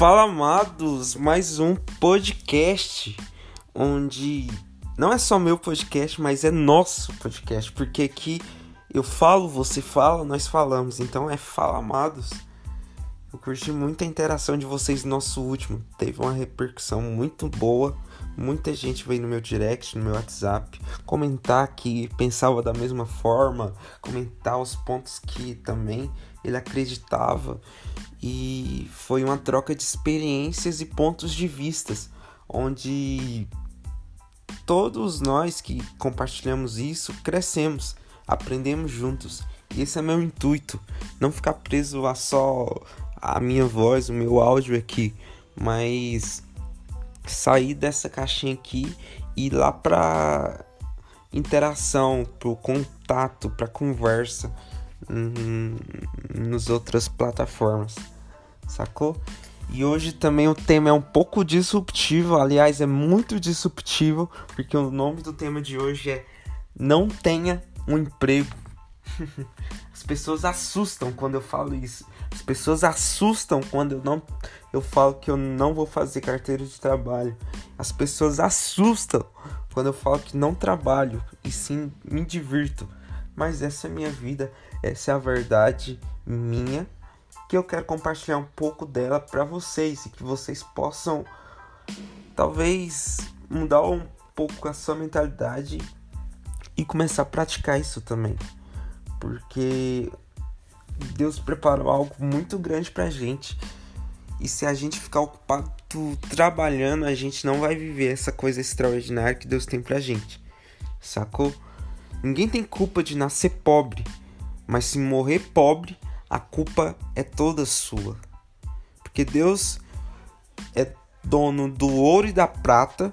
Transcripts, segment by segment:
Fala amados, mais um podcast onde não é só meu podcast, mas é nosso podcast, porque aqui eu falo, você fala, nós falamos, então é Fala amados. Eu curti muito a interação de vocês no nosso último, teve uma repercussão muito boa. Muita gente veio no meu direct, no meu WhatsApp, comentar que pensava da mesma forma, comentar os pontos que também ele acreditava. E foi uma troca de experiências e pontos de vistas, onde todos nós que compartilhamos isso crescemos, aprendemos juntos. E esse é meu intuito, não ficar preso a só a minha voz, o meu áudio aqui, mas sair dessa caixinha aqui e ir lá para interação, pro contato, para conversa hum, nos outras plataformas, sacou? E hoje também o tema é um pouco disruptivo, aliás, é muito disruptivo, porque o nome do tema de hoje é Não tenha um emprego. As pessoas assustam quando eu falo isso. As pessoas assustam quando eu não eu falo que eu não vou fazer carteira de trabalho. As pessoas assustam quando eu falo que não trabalho e sim me divirto. Mas essa é a minha vida, essa é a verdade minha que eu quero compartilhar um pouco dela para vocês e que vocês possam talvez mudar um pouco a sua mentalidade e começar a praticar isso também. Porque Deus preparou algo muito grande pra gente. E se a gente ficar ocupado trabalhando, a gente não vai viver essa coisa extraordinária que Deus tem pra gente. Sacou? Ninguém tem culpa de nascer pobre, mas se morrer pobre, a culpa é toda sua. Porque Deus é dono do ouro e da prata,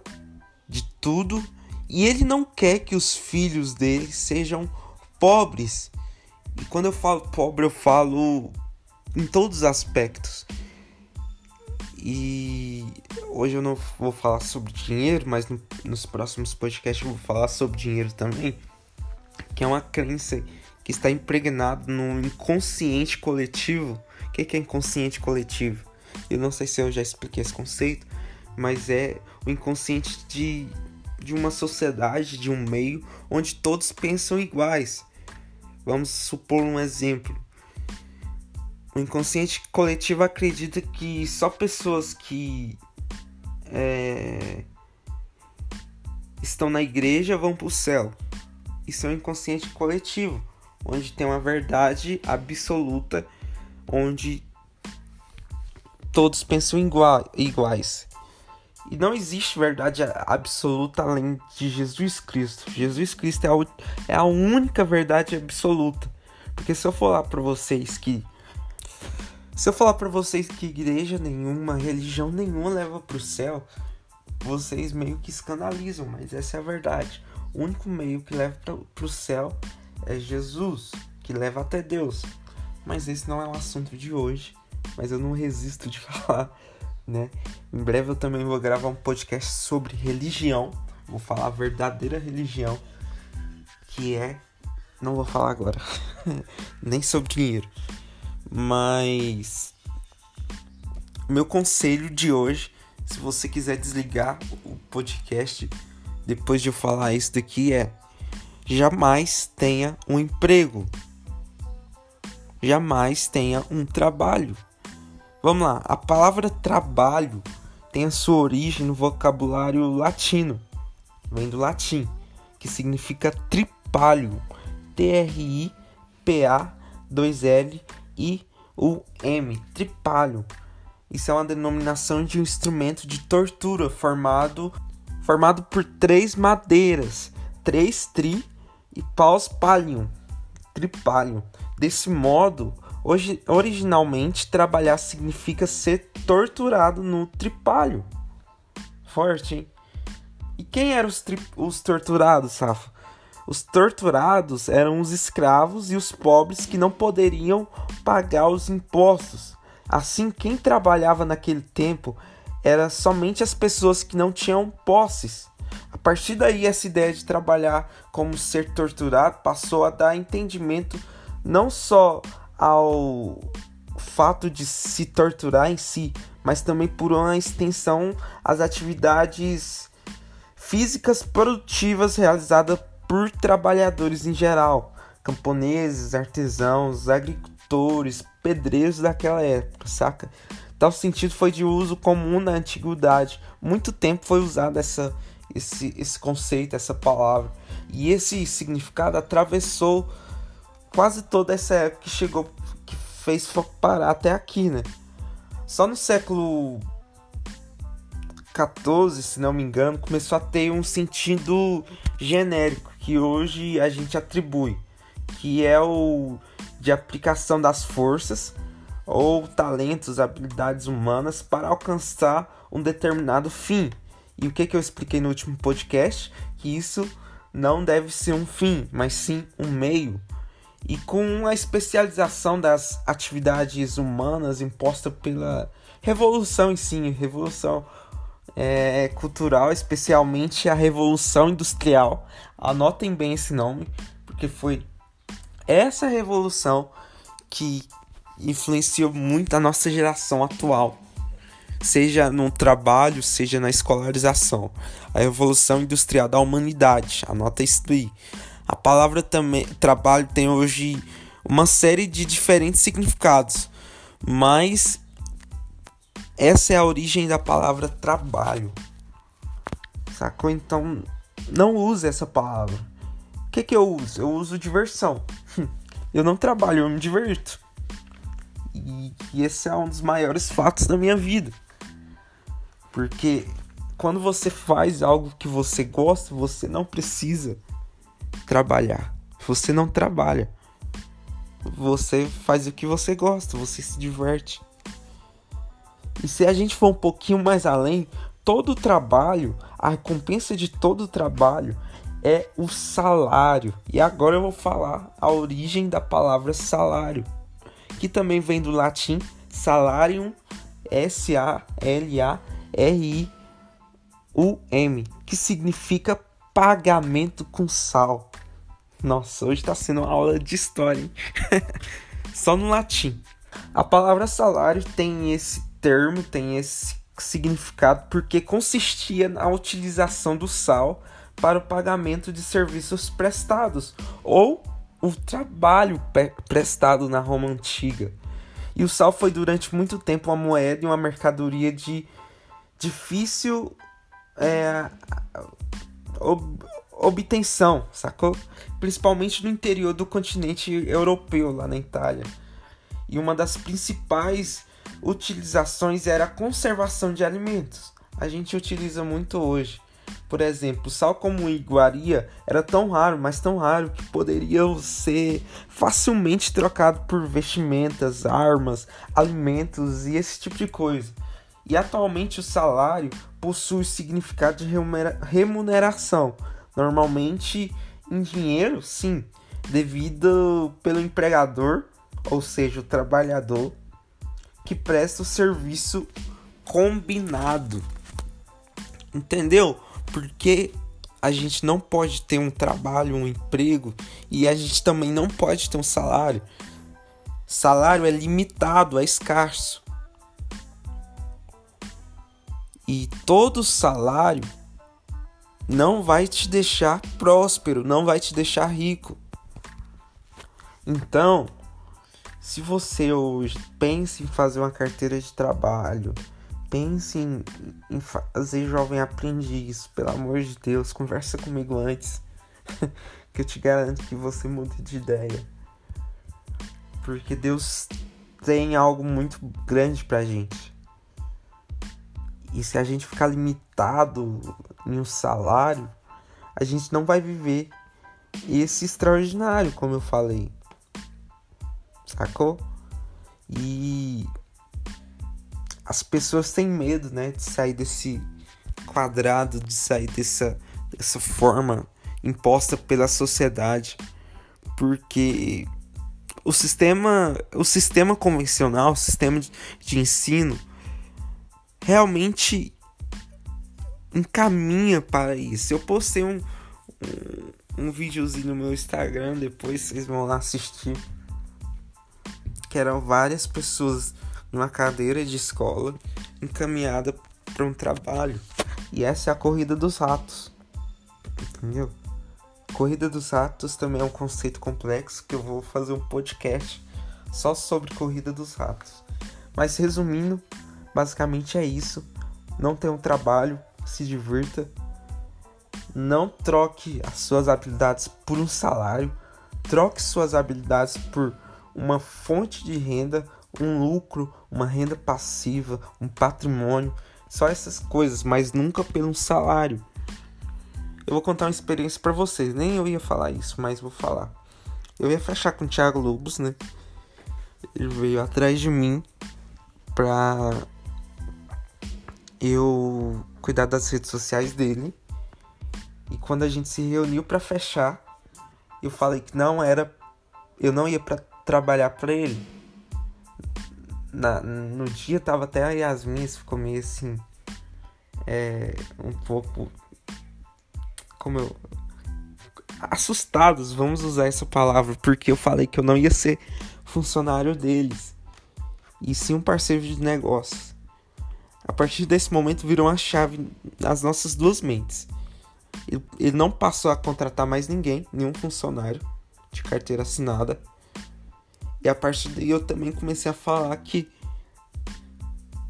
de tudo, e ele não quer que os filhos dele sejam pobres. E quando eu falo pobre, eu falo em todos os aspectos. E hoje eu não vou falar sobre dinheiro, mas no, nos próximos podcasts eu vou falar sobre dinheiro também, que é uma crença que está impregnado no inconsciente coletivo. O que é inconsciente coletivo? Eu não sei se eu já expliquei esse conceito, mas é o inconsciente de, de uma sociedade, de um meio onde todos pensam iguais. Vamos supor um exemplo. O inconsciente coletivo acredita que só pessoas que é, estão na igreja vão para o céu. Isso é um inconsciente coletivo, onde tem uma verdade absoluta, onde todos pensam igual, iguais. E não existe verdade absoluta além de Jesus Cristo. Jesus Cristo é a, é a única verdade absoluta. Porque se eu falar para vocês que se eu falar para vocês que igreja nenhuma, religião nenhuma leva para o céu, vocês meio que escandalizam, mas essa é a verdade. O único meio que leva para o céu é Jesus, que leva até Deus. Mas esse não é o assunto de hoje, mas eu não resisto de falar né? Em breve eu também vou gravar um podcast sobre religião. Vou falar a verdadeira religião, que é. Não vou falar agora, nem sobre dinheiro. Mas. Meu conselho de hoje, se você quiser desligar o podcast depois de eu falar isso daqui, é: jamais tenha um emprego. Jamais tenha um trabalho. Vamos lá, a palavra trabalho tem a sua origem no vocabulário latino, vem do latim, que significa tripalho, T-R-I-P-A-2-L-I-U-M, tripalho. Isso é uma denominação de um instrumento de tortura formado, formado por três madeiras, três tri e paus palium, tripalho. Desse modo, Hoje, originalmente, trabalhar significa ser torturado no tripalho. Forte, hein? E quem eram os, os torturados, Safa? Os torturados eram os escravos e os pobres que não poderiam pagar os impostos. Assim, quem trabalhava naquele tempo era somente as pessoas que não tinham posses. A partir daí, essa ideia de trabalhar como ser torturado passou a dar entendimento não só ao fato de se torturar em si, mas também por uma extensão às atividades físicas produtivas realizadas por trabalhadores em geral, camponeses, artesãos, agricultores, pedreiros daquela época, saca? Tal sentido foi de uso comum na antiguidade. Muito tempo foi usado essa, esse, esse conceito, essa palavra. E esse significado atravessou quase toda essa época que chegou, que fez parar até aqui, né? Só no século 14, se não me engano, começou a ter um sentido genérico que hoje a gente atribui, que é o de aplicação das forças ou talentos, habilidades humanas para alcançar um determinado fim. E o que, que eu expliquei no último podcast? Que isso não deve ser um fim, mas sim um meio. E com a especialização das atividades humanas imposta pela revolução em si, revolução é, cultural, especialmente a revolução industrial. Anotem bem esse nome, porque foi essa revolução que influenciou muito a nossa geração atual, seja no trabalho, seja na escolarização. A revolução industrial da humanidade, anota isso aí. A palavra também trabalho tem hoje uma série de diferentes significados, mas essa é a origem da palavra trabalho. Sacou? Então não use essa palavra. O que, que eu uso? Eu uso diversão. Eu não trabalho, eu me diverto. E, e esse é um dos maiores fatos da minha vida. Porque quando você faz algo que você gosta, você não precisa trabalhar. Você não trabalha. Você faz o que você gosta, você se diverte. E se a gente for um pouquinho mais além, todo trabalho, a recompensa de todo trabalho é o salário. E agora eu vou falar a origem da palavra salário que também vem do latim salarium, S-A-L-A-R-I-U-M, que significa pagamento com sal. Nossa, hoje está sendo uma aula de história, hein? Só no latim. A palavra salário tem esse termo, tem esse significado porque consistia na utilização do sal para o pagamento de serviços prestados ou o trabalho prestado na Roma antiga. E o sal foi durante muito tempo uma moeda e uma mercadoria de difícil é, ob, obtenção, sacou? Principalmente no interior do continente europeu, lá na Itália. E uma das principais utilizações era a conservação de alimentos. A gente utiliza muito hoje. Por exemplo, sal como iguaria era tão raro, mas tão raro que poderia ser facilmente trocado por vestimentas, armas, alimentos e esse tipo de coisa. E atualmente o salário possui significado de remuneração, normalmente em dinheiro, sim, devido pelo empregador, ou seja, o trabalhador, que presta o serviço combinado. Entendeu? porque a gente não pode ter um trabalho, um emprego e a gente também não pode ter um salário. Salário é limitado, é escasso. E todo salário não vai te deixar próspero, não vai te deixar rico. Então, se você hoje pensa em fazer uma carteira de trabalho, pense em, em fazer jovem aprendiz, pelo amor de Deus, conversa comigo antes, que eu te garanto que você mude de ideia. Porque Deus tem algo muito grande pra gente. E se a gente ficar limitado em um salário, a gente não vai viver esse extraordinário, como eu falei. Sacou? E as pessoas têm medo, né, de sair desse quadrado, de sair dessa, dessa forma imposta pela sociedade, porque o sistema, o sistema convencional, o sistema de, de ensino, realmente encaminha para isso. Eu postei um, um, um videozinho no meu Instagram, depois vocês vão lá assistir, que eram várias pessoas numa cadeira de escola encaminhada para um trabalho. E essa é a corrida dos ratos. Entendeu? Corrida dos ratos também é um conceito complexo que eu vou fazer um podcast só sobre corrida dos ratos. Mas resumindo, basicamente é isso. Não tenha um trabalho, se divirta. Não troque as suas habilidades por um salário. Troque suas habilidades por uma fonte de renda, um lucro, uma renda passiva, um patrimônio. Só essas coisas, mas nunca pelo salário. Eu vou contar uma experiência para vocês. Nem eu ia falar isso, mas vou falar. Eu ia fechar com o Thiago Lobos, né? Ele veio atrás de mim pra eu cuidar das redes sociais dele. E quando a gente se reuniu para fechar, eu falei que não era eu não ia para trabalhar para ele. Na, no dia tava até a Yasmin ficou meio assim é, um pouco como eu assustados, vamos usar essa palavra, porque eu falei que eu não ia ser funcionário deles e sim um parceiro de negócios. A partir desse momento virou uma chave nas nossas duas mentes. Ele não passou a contratar mais ninguém, nenhum funcionário de carteira assinada. E a partir daí eu também comecei a falar que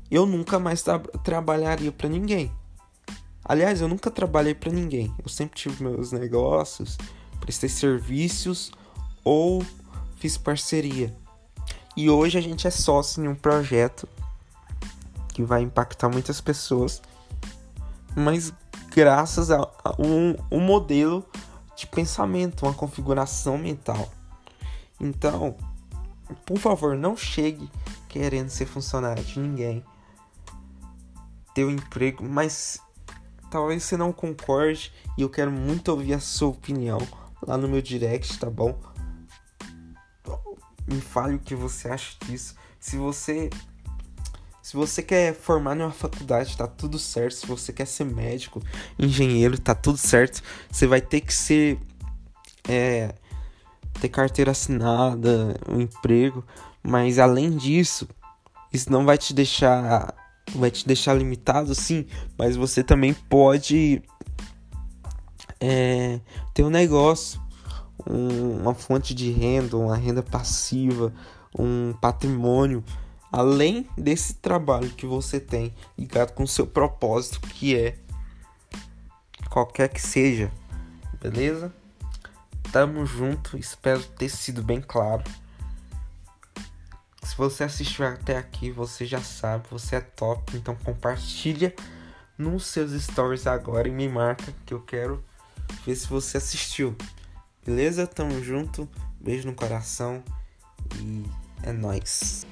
eu nunca mais tra trabalharia para ninguém. Aliás, eu nunca trabalhei para ninguém. Eu sempre tive meus negócios, prestei serviços ou fiz parceria. E hoje a gente é sócio em um projeto que vai impactar muitas pessoas, mas graças a, a um, um modelo de pensamento, uma configuração mental. Então, por favor, não chegue querendo ser funcionário de ninguém, ter um emprego, mas Talvez você não concorde e eu quero muito ouvir a sua opinião lá no meu direct, tá bom? Me fale o que você acha disso. Se você se você quer formar numa faculdade, tá tudo certo. Se você quer ser médico, engenheiro, tá tudo certo. Você vai ter que ser é, ter carteira assinada, um emprego, mas além disso, isso não vai te deixar vai te deixar limitado, sim, mas você também pode é, ter um negócio, um, uma fonte de renda, uma renda passiva, um patrimônio, além desse trabalho que você tem ligado com o seu propósito, que é qualquer que seja, beleza? Tamo junto, espero ter sido bem claro. Se você assistiu até aqui, você já sabe, você é top, então compartilha nos seus stories agora e me marca que eu quero ver se você assistiu. Beleza? Tamo junto. Beijo no coração e é nóis.